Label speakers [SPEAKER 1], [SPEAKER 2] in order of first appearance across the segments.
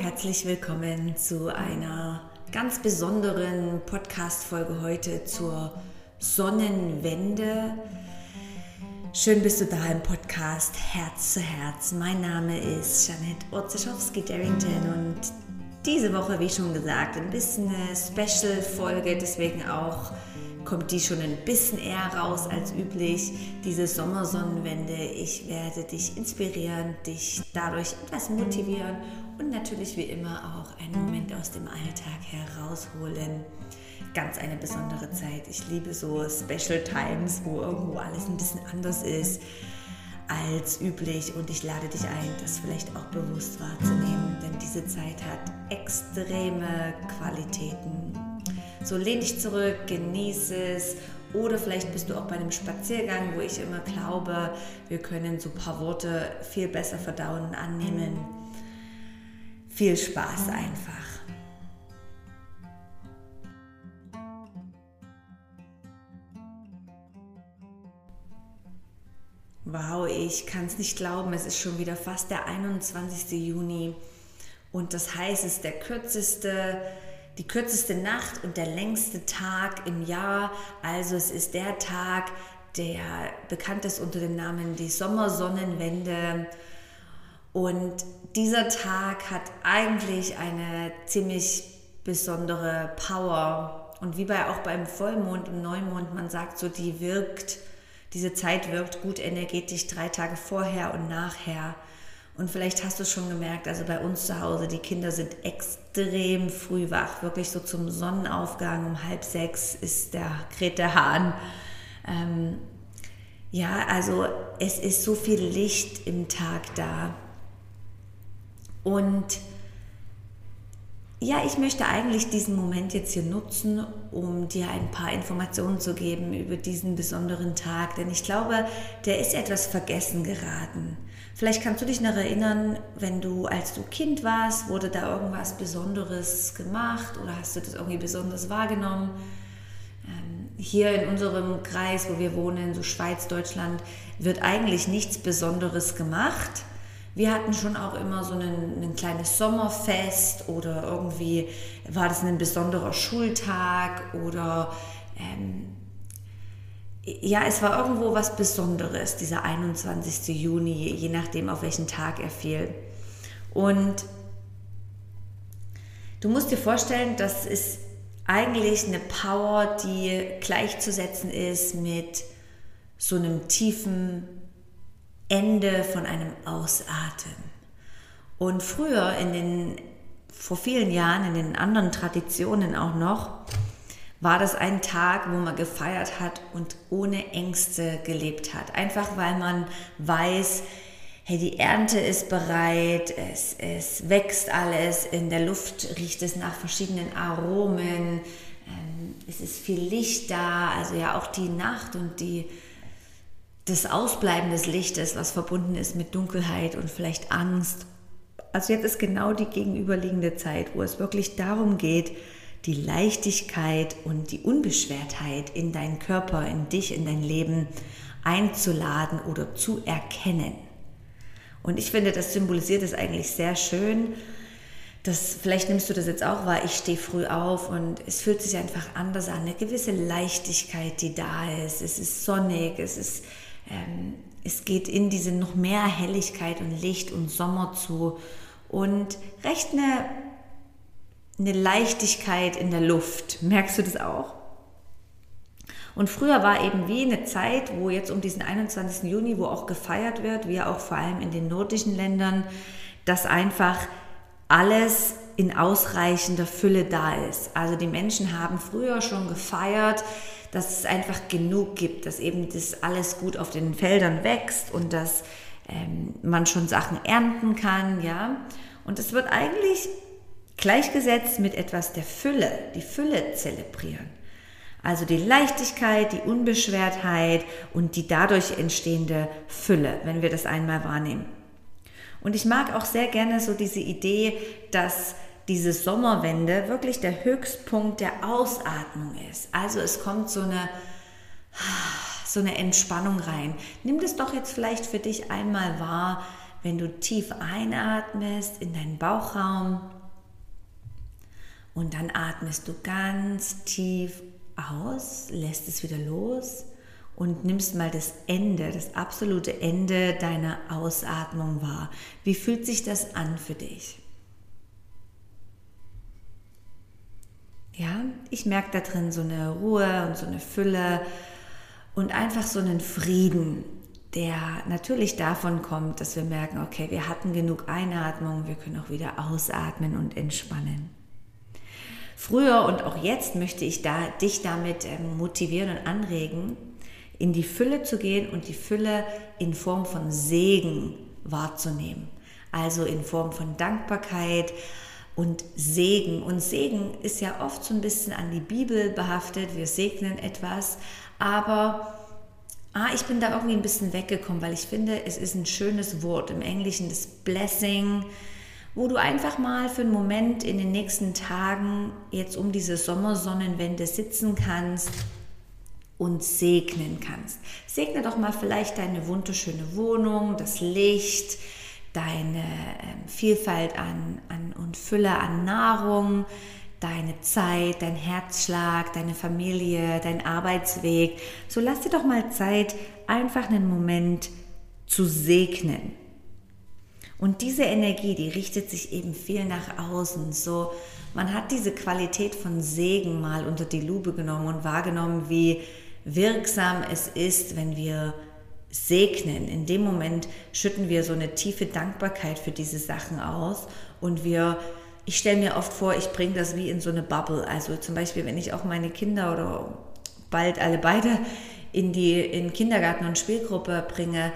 [SPEAKER 1] herzlich willkommen zu einer ganz besonderen Podcast-Folge heute zur Sonnenwende. Schön bist du da im Podcast Herz zu Herz. Mein Name ist Janette Orzeschowski-Darrington und diese Woche, wie schon gesagt, ein bisschen eine Special-Folge, deswegen auch kommt die schon ein bisschen eher raus als üblich, diese Sommersonnenwende. Ich werde dich inspirieren, dich dadurch etwas motivieren und natürlich wie immer auch einen Moment aus dem Alltag herausholen. Ganz eine besondere Zeit. Ich liebe so Special Times, wo irgendwo alles ein bisschen anders ist als üblich und ich lade dich ein, das vielleicht auch bewusst wahrzunehmen, denn diese Zeit hat extreme Qualitäten so lehn dich zurück, genieße es. Oder vielleicht bist du auch bei einem Spaziergang, wo ich immer glaube, wir können so ein paar Worte viel besser verdauen und annehmen. Viel Spaß einfach. Wow, ich kann es nicht glauben, es ist schon wieder fast der 21. Juni und das heißt, es ist der kürzeste die kürzeste Nacht und der längste Tag im Jahr. Also es ist der Tag, der bekannt ist unter dem Namen die Sommersonnenwende. Und dieser Tag hat eigentlich eine ziemlich besondere Power. Und wie bei auch beim Vollmond und Neumond, man sagt so, die wirkt, diese Zeit wirkt gut energetisch drei Tage vorher und nachher. Und vielleicht hast du es schon gemerkt, also bei uns zu Hause, die Kinder sind extrem früh wach. Wirklich so zum Sonnenaufgang um halb sechs ist der kräht der Hahn. Ähm, ja, also es ist so viel Licht im Tag da. Und ja, ich möchte eigentlich diesen Moment jetzt hier nutzen, um dir ein paar Informationen zu geben über diesen besonderen Tag, denn ich glaube, der ist etwas vergessen geraten. Vielleicht kannst du dich noch erinnern, wenn du, als du Kind warst, wurde da irgendwas Besonderes gemacht oder hast du das irgendwie besonders wahrgenommen? Ähm, hier in unserem Kreis, wo wir wohnen, so Schweiz, Deutschland, wird eigentlich nichts Besonderes gemacht. Wir hatten schon auch immer so ein, ein kleines Sommerfest oder irgendwie war das ein besonderer Schultag oder ähm, ja, es war irgendwo was Besonderes, dieser 21. Juni, je nachdem, auf welchen Tag er fiel. Und du musst dir vorstellen, das ist eigentlich eine Power, die gleichzusetzen ist mit so einem tiefen Ende von einem Ausatmen. Und früher, in den, vor vielen Jahren, in den anderen Traditionen auch noch, war das ein Tag, wo man gefeiert hat und ohne Ängste gelebt hat. Einfach weil man weiß, hey, die Ernte ist bereit, es, es wächst alles, in der Luft riecht es nach verschiedenen Aromen, ähm, es ist viel Licht da, also ja auch die Nacht und die, das Ausbleiben des Lichtes, was verbunden ist mit Dunkelheit und vielleicht Angst. Also jetzt ist genau die gegenüberliegende Zeit, wo es wirklich darum geht, die Leichtigkeit und die Unbeschwertheit in deinen Körper, in dich, in dein Leben einzuladen oder zu erkennen. Und ich finde, das symbolisiert es eigentlich sehr schön. Das, vielleicht nimmst du das jetzt auch wahr, ich stehe früh auf und es fühlt sich einfach anders an. Eine gewisse Leichtigkeit, die da ist. Es ist sonnig, es, ist, ähm, es geht in diese noch mehr Helligkeit und Licht und Sommer zu. Und recht eine eine Leichtigkeit in der Luft. Merkst du das auch? Und früher war eben wie eine Zeit, wo jetzt um diesen 21. Juni, wo auch gefeiert wird, wie auch vor allem in den nordischen Ländern, dass einfach alles in ausreichender Fülle da ist. Also die Menschen haben früher schon gefeiert, dass es einfach genug gibt, dass eben das alles gut auf den Feldern wächst und dass ähm, man schon Sachen ernten kann, ja. Und es wird eigentlich gleichgesetzt mit etwas der Fülle, die Fülle zelebrieren. Also die Leichtigkeit, die Unbeschwertheit und die dadurch entstehende Fülle, wenn wir das einmal wahrnehmen. Und ich mag auch sehr gerne so diese Idee, dass diese Sommerwende wirklich der Höchstpunkt der Ausatmung ist. Also es kommt so eine, so eine Entspannung rein. Nimm das doch jetzt vielleicht für dich einmal wahr, wenn du tief einatmest in deinen Bauchraum und dann atmest du ganz tief aus, lässt es wieder los und nimmst mal das Ende, das absolute Ende deiner Ausatmung wahr. Wie fühlt sich das an für dich? Ja, ich merke da drin so eine Ruhe und so eine Fülle und einfach so einen Frieden, der natürlich davon kommt, dass wir merken, okay, wir hatten genug Einatmung, wir können auch wieder ausatmen und entspannen. Früher und auch jetzt möchte ich da, dich damit ähm, motivieren und anregen, in die Fülle zu gehen und die Fülle in Form von Segen wahrzunehmen. Also in Form von Dankbarkeit und Segen. Und Segen ist ja oft so ein bisschen an die Bibel behaftet. Wir segnen etwas, aber ah, ich bin da irgendwie ein bisschen weggekommen, weil ich finde, es ist ein schönes Wort im Englischen, das Blessing wo du einfach mal für einen Moment in den nächsten Tagen jetzt um diese Sommersonnenwende sitzen kannst und segnen kannst. Segne doch mal vielleicht deine wunderschöne Wohnung, das Licht, deine ähm, Vielfalt an, an und Fülle an Nahrung, deine Zeit, dein Herzschlag, deine Familie, dein Arbeitsweg. So lass dir doch mal Zeit, einfach einen Moment zu segnen. Und diese Energie, die richtet sich eben viel nach außen. So, man hat diese Qualität von Segen mal unter die Lupe genommen und wahrgenommen, wie wirksam es ist, wenn wir segnen. In dem Moment schütten wir so eine tiefe Dankbarkeit für diese Sachen aus und wir ich stelle mir oft vor, ich bringe das wie in so eine Bubble. Also zum Beispiel, wenn ich auch meine Kinder oder bald alle beide in die in Kindergarten und Spielgruppe bringe,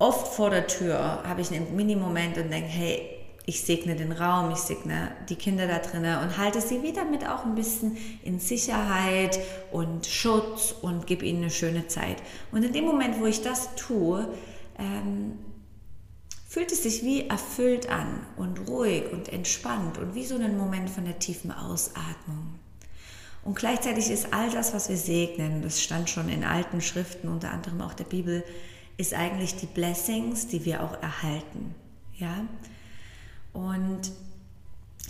[SPEAKER 1] oft vor der Tür habe ich einen Mini-Moment und denke, hey, ich segne den Raum, ich segne die Kinder da drinnen und halte sie wieder mit auch ein bisschen in Sicherheit und Schutz und gebe ihnen eine schöne Zeit. Und in dem Moment, wo ich das tue, ähm, fühlt es sich wie erfüllt an und ruhig und entspannt und wie so ein Moment von der tiefen Ausatmung. Und gleichzeitig ist all das, was wir segnen, das stand schon in alten Schriften, unter anderem auch der Bibel, ist eigentlich die Blessings, die wir auch erhalten. Ja? Und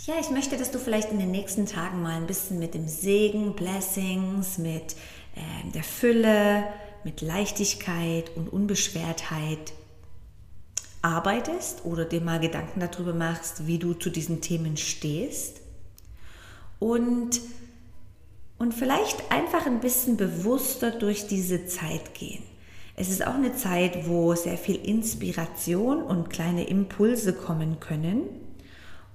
[SPEAKER 1] ja, ich möchte, dass du vielleicht in den nächsten Tagen mal ein bisschen mit dem Segen, Blessings, mit äh, der Fülle, mit Leichtigkeit und Unbeschwertheit arbeitest oder dir mal Gedanken darüber machst, wie du zu diesen Themen stehst. Und, und vielleicht einfach ein bisschen bewusster durch diese Zeit gehen. Es ist auch eine Zeit, wo sehr viel Inspiration und kleine Impulse kommen können.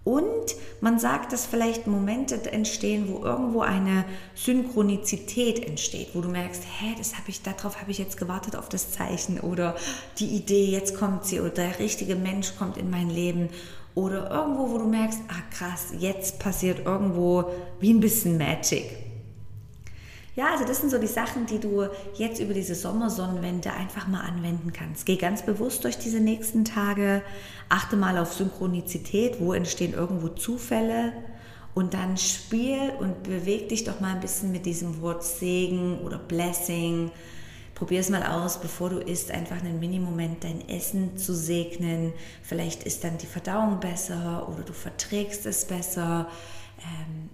[SPEAKER 1] Und man sagt, dass vielleicht Momente entstehen, wo irgendwo eine Synchronizität entsteht, wo du merkst, hä, das habe ich, darauf habe ich jetzt gewartet auf das Zeichen oder die Idee, jetzt kommt sie oder der richtige Mensch kommt in mein Leben oder irgendwo, wo du merkst, ah krass, jetzt passiert irgendwo wie ein bisschen Magic. Ja, also das sind so die Sachen, die du jetzt über diese Sommersonnenwende einfach mal anwenden kannst. Geh ganz bewusst durch diese nächsten Tage, achte mal auf Synchronizität, wo entstehen irgendwo Zufälle und dann spiel und beweg dich doch mal ein bisschen mit diesem Wort Segen oder Blessing. Probier es mal aus, bevor du isst, einfach einen Minimoment dein Essen zu segnen. Vielleicht ist dann die Verdauung besser oder du verträgst es besser. Ähm,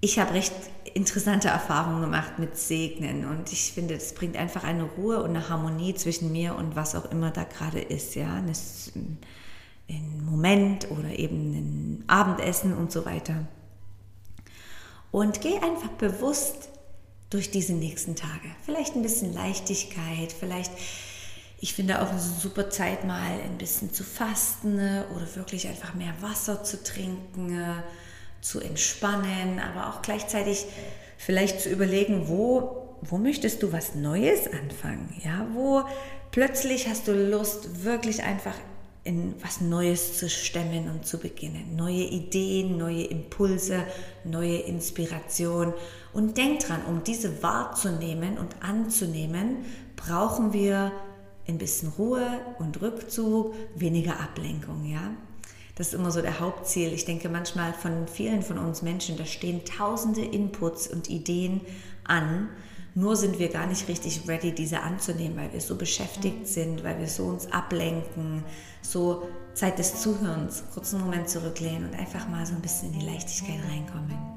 [SPEAKER 1] ich habe recht interessante Erfahrungen gemacht mit Segnen und ich finde, das bringt einfach eine Ruhe und eine Harmonie zwischen mir und was auch immer da gerade ist, ja, ein Moment oder eben ein Abendessen und so weiter. Und geh einfach bewusst durch diese nächsten Tage. Vielleicht ein bisschen Leichtigkeit, vielleicht ich finde auch eine super Zeit mal ein bisschen zu fasten oder wirklich einfach mehr Wasser zu trinken zu entspannen, aber auch gleichzeitig vielleicht zu überlegen, wo, wo möchtest du was Neues anfangen? Ja, wo plötzlich hast du Lust, wirklich einfach in was Neues zu stemmen und zu beginnen. Neue Ideen, neue Impulse, neue Inspiration. Und denk dran, um diese wahrzunehmen und anzunehmen, brauchen wir ein bisschen Ruhe und Rückzug, weniger Ablenkung, ja? Das ist immer so der Hauptziel. Ich denke manchmal von vielen von uns Menschen, da stehen tausende Inputs und Ideen an Nur sind wir gar nicht richtig ready, diese anzunehmen, weil wir so beschäftigt sind, weil wir so uns ablenken, so Zeit des Zuhörens, kurzen Moment zurücklehnen und einfach mal so ein bisschen in die Leichtigkeit reinkommen.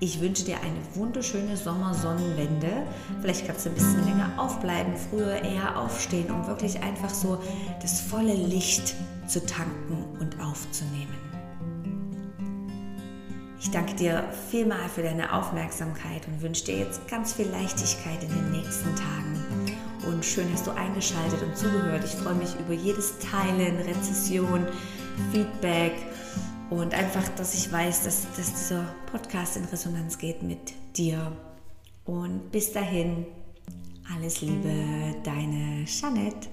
[SPEAKER 1] Ich wünsche dir eine wunderschöne Sommersonnenwende. Vielleicht kannst du ein bisschen länger aufbleiben, früher eher aufstehen, um wirklich einfach so das volle Licht zu tanken und aufzunehmen. Ich danke dir vielmal für deine Aufmerksamkeit und wünsche dir jetzt ganz viel Leichtigkeit in den nächsten Tagen. Und schön hast du eingeschaltet und zugehört. Ich freue mich über jedes Teilen, Rezession, Feedback und einfach, dass ich weiß, dass, dass dieser Podcast in Resonanz geht mit dir. Und bis dahin, alles Liebe, deine Jeanette.